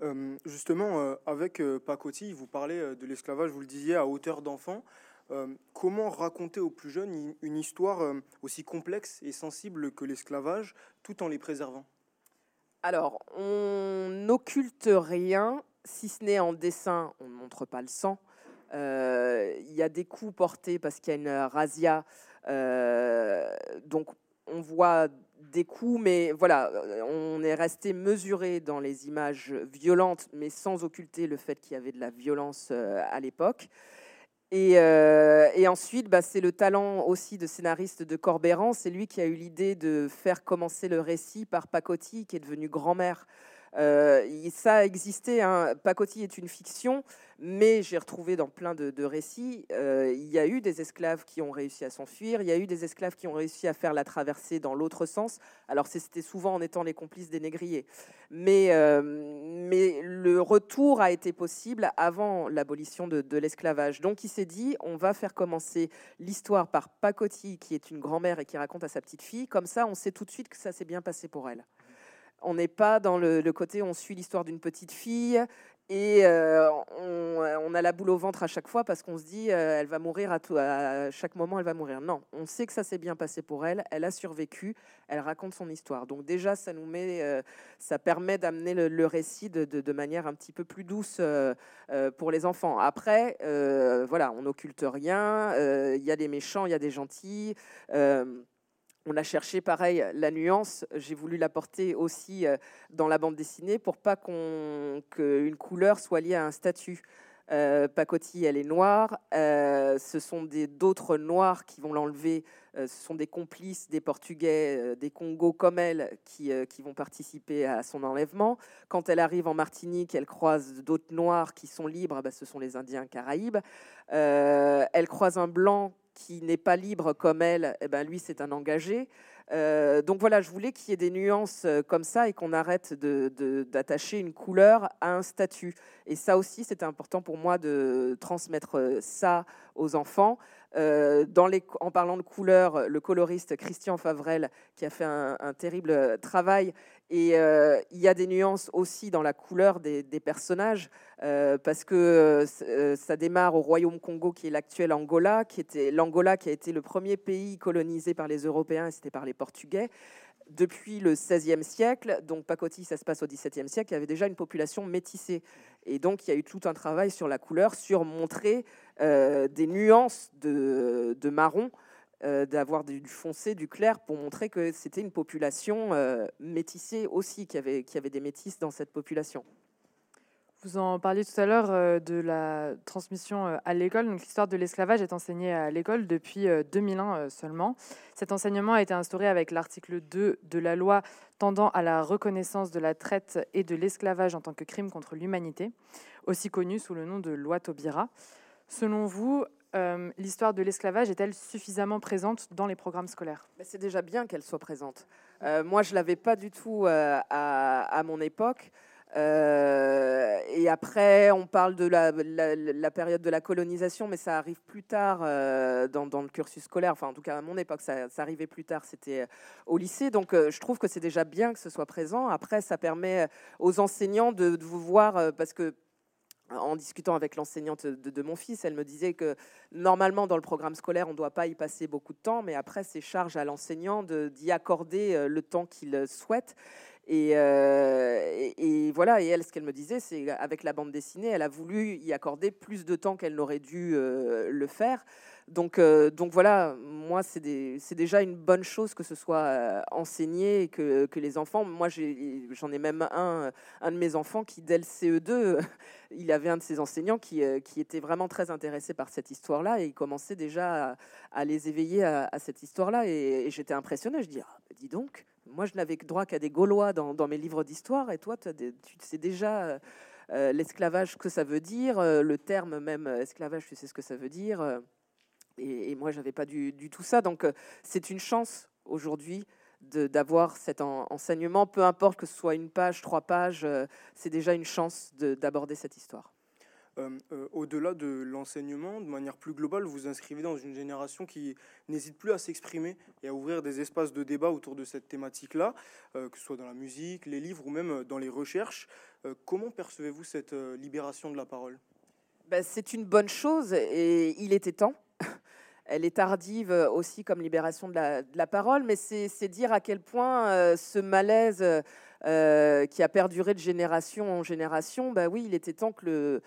S3: Euh, justement, euh, avec euh, Pacotti, vous parlez de l'esclavage, vous le disiez, à hauteur d'enfant. Comment raconter aux plus jeunes une histoire aussi complexe et sensible que l'esclavage, tout en les préservant?
S2: Alors, on n'occulte rien, si ce n'est en dessin, on ne montre pas le sang. Il y a des coups portés parce qu'il y a une razzia. donc, on voit des coups, mais voilà, on est resté mesuré dans les images violentes, mais sans occulter le fait qu'il y avait de la violence euh, à l'époque. Et, euh, ensuite, bah, c'est le talent aussi de scénariste de Corbéran. C'est lui qui a eu l'idée de faire commencer le récit par Pacotti, qui est devenu grand-mère. Euh, ça a existé. Hein. Pacotti est une fiction, mais j'ai retrouvé dans plein de, récits, euh, il y a eu des esclaves qui ont réussi à s'enfuir, il y a eu des esclaves qui ont réussi à faire la traversée dans l'autre sens. Alors c'était souvent en étant les complices des négriers. Mais, euh, mais le retour a été possible avant l'abolition de, de l'esclavage. Donc il s'est dit, on va faire commencer l'histoire par Pacotti, qui est une grand-mère et qui raconte à sa petite fille. Comme ça, on sait tout de suite que ça s'est bien passé pour elle. On n'est pas dans le, côté on suit l'histoire d'une petite fille et euh, on, a la boule au ventre à chaque fois parce qu'on se dit euh, elle va mourir à, tout, à chaque moment, elle va mourir. Non, on sait que ça s'est bien passé pour elle. Elle a survécu. Elle raconte son histoire. Donc déjà, ça nous met, euh, ça permet d'amener le, récit de, manière un petit peu plus douce pour les enfants. Après, voilà, on n'occulte rien. Il y a des méchants, il y a des gentils. On a cherché pareil la nuance. J'ai voulu l'apporter aussi euh, dans la bande dessinée pour pas qu'une couleur soit liée à un statut. Euh, elle est noire. Euh, ce sont d'autres noirs qui vont l'enlever. ce sont des complices des Portugais, des Congos comme elle, qui, qui, vont participer à son enlèvement. Quand elle arrive en Martinique, elle croise d'autres noirs qui sont libres. Bah, ce sont les Indiens Caraïbes. elle croise un blanc qui n'est pas libre comme elle, eh ben lui, c'est un engagé. Euh, donc voilà, je voulais qu'il y ait des nuances euh, comme ça et qu'on arrête d'attacher une couleur à un statut. Et ça aussi, c'était important pour moi de transmettre euh, ça aux enfants. Les, en parlant de couleurs, le coloriste Christian Favrel, qui a fait un, terrible travail, et il y a des nuances aussi dans la couleur des, personnages, parce que ça démarre au Royaume Congo, qui est l'actuel Angola, qui était l'Angola qui a été le premier pays colonisé par les Européens, et c'était par les Portugais depuis le XVIe siècle, donc Pacoti, ça se passe au XVIIe siècle, il y avait déjà une population métissée. Et donc, il y a eu tout un travail sur la couleur, sur montrer euh, des nuances de, marron, euh, d'avoir du foncé, du clair, pour montrer que c'était une population euh, métissée aussi, qu'il y, avait, qu'il y avait des métisses dans cette population.
S4: Vous en parliez tout à l'heure euh, de la transmission euh, à l'école. L'histoire de l'esclavage est enseignée à l'école depuis 2001 euh, seulement. Cet enseignement a été instauré avec l'article 2 de la loi tendant à la reconnaissance de la traite et de l'esclavage en tant que crime contre l'humanité, aussi connu sous le nom de loi Taubira. Selon vous, l'histoire de l'esclavage est-elle suffisamment présente dans les programmes scolaires?
S2: C'est déjà bien qu'elle soit présente. moi, je l'avais pas du tout à, mon époque. Euh, et après, on parle de la, période de la colonisation, mais ça arrive plus tard euh, dans, le cursus scolaire. Enfin, en tout cas, à mon époque, ça, arrivait plus tard. C'était euh, au lycée. Donc, je trouve que c'est déjà bien que ce soit présent. Après, ça permet aux enseignants de, vous voir, parce que en discutant avec l'enseignante de, mon fils, elle me disait que normalement dans le programme scolaire, on ne doit pas y passer beaucoup de temps, mais après, c'est charge à l'enseignant d'y accorder le temps qu'il souhaite. Euh, et, voilà, et elle, ce qu'elle me disait, c'est avec la bande dessinée, elle a voulu y accorder plus de temps qu'elle n'aurait dû euh, le faire. Donc, euh, voilà, moi, c'est déjà une bonne chose que ce soit enseigné et que, les enfants. Moi, j'en ai, même un, de mes enfants qui, dès le CE2, il avait un de ses enseignants qui, était vraiment très intéressé par cette histoire-là et il commençait déjà à, les éveiller à, cette histoire-là. Et, j'étais impressionnée. Je dis, ah, dis donc, moi, je n'avais droit qu'à des Gaulois dans, mes livres d'histoire, et toi, tu sais déjà l'esclavage, que ça veut dire, le terme même esclavage, tu sais ce que ça veut dire. Et, moi, je n'avais pas du, tout ça. Donc, c'est une chance aujourd'hui d'avoir cet enseignement, peu importe que ce soit une page, trois pages, c'est déjà une chance d'aborder cette histoire.
S3: Euh, euh, au-delà de l'enseignement, de manière plus globale, vous inscrivez dans une génération qui n'hésite plus à s'exprimer et à ouvrir des espaces de débat autour de cette thématique-là, euh, que ce soit dans la musique, les livres ou même dans les recherches. comment percevez-vous cette libération de la parole?
S2: Ben, C'est une bonne chose et il était temps. Elle est tardive aussi comme libération de la, parole, mais c'est dire à quel point ce malaise qui a perduré de génération en génération, ben oui, il était temps que le,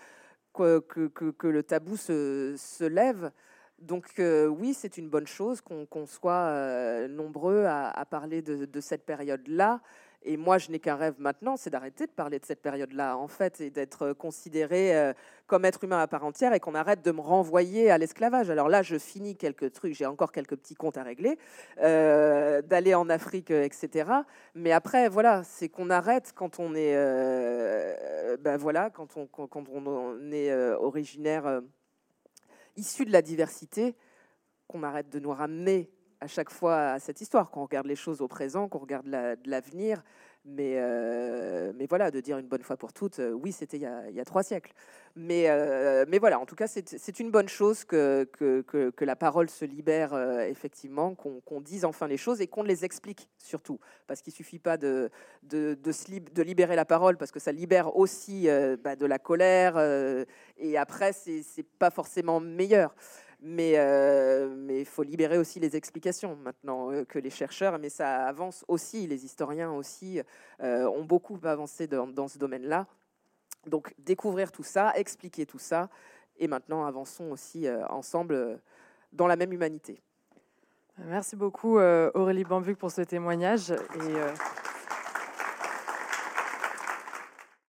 S2: que, le tabou se, lève. Donc euh, oui, c'est une bonne chose qu'on soit euh, nombreux à, parler de, cette période-là. Et moi, je n'ai qu'un rêve maintenant, c'est d'arrêter de parler de cette période-là, en fait, et d'être considéré euh, comme être humain à part entière et qu'on arrête de me renvoyer à l'esclavage. Alors là, je finis quelques trucs, j'ai encore quelques petits comptes à régler, euh, d'aller en Afrique, euh, etc. Mais après, voilà, c'est qu'on arrête quand on est, ben voilà, quand on est originaire issu de la diversité, qu'on arrête de nous ramener à chaque fois à cette histoire, qu'on regarde les choses au présent, qu'on regarde l'avenir. mais, euh, mais voilà, de dire une bonne fois pour toutes, euh, oui, c'était il, y a trois siècles. Mais, euh, mais voilà, en tout cas, c'est une bonne chose que, que, que, la parole se libère, effectivement, qu'on dise enfin les choses et qu'on les explique surtout. Parce qu'il ne suffit pas de, de, de, libérer la parole, parce que ça libère aussi bah, de la colère, et après, c'est pas forcément meilleur. Mais euh, mais il faut libérer aussi les explications maintenant euh, que les chercheurs, mais ça avance aussi, les historiens aussi euh, ont beaucoup avancé dans, dans ce domaine-là. Donc découvrir tout ça, expliquer tout ça, et maintenant avançons aussi ensemble dans la même humanité.
S4: Merci beaucoup Aurélie Bambuc pour ce témoignage. Et,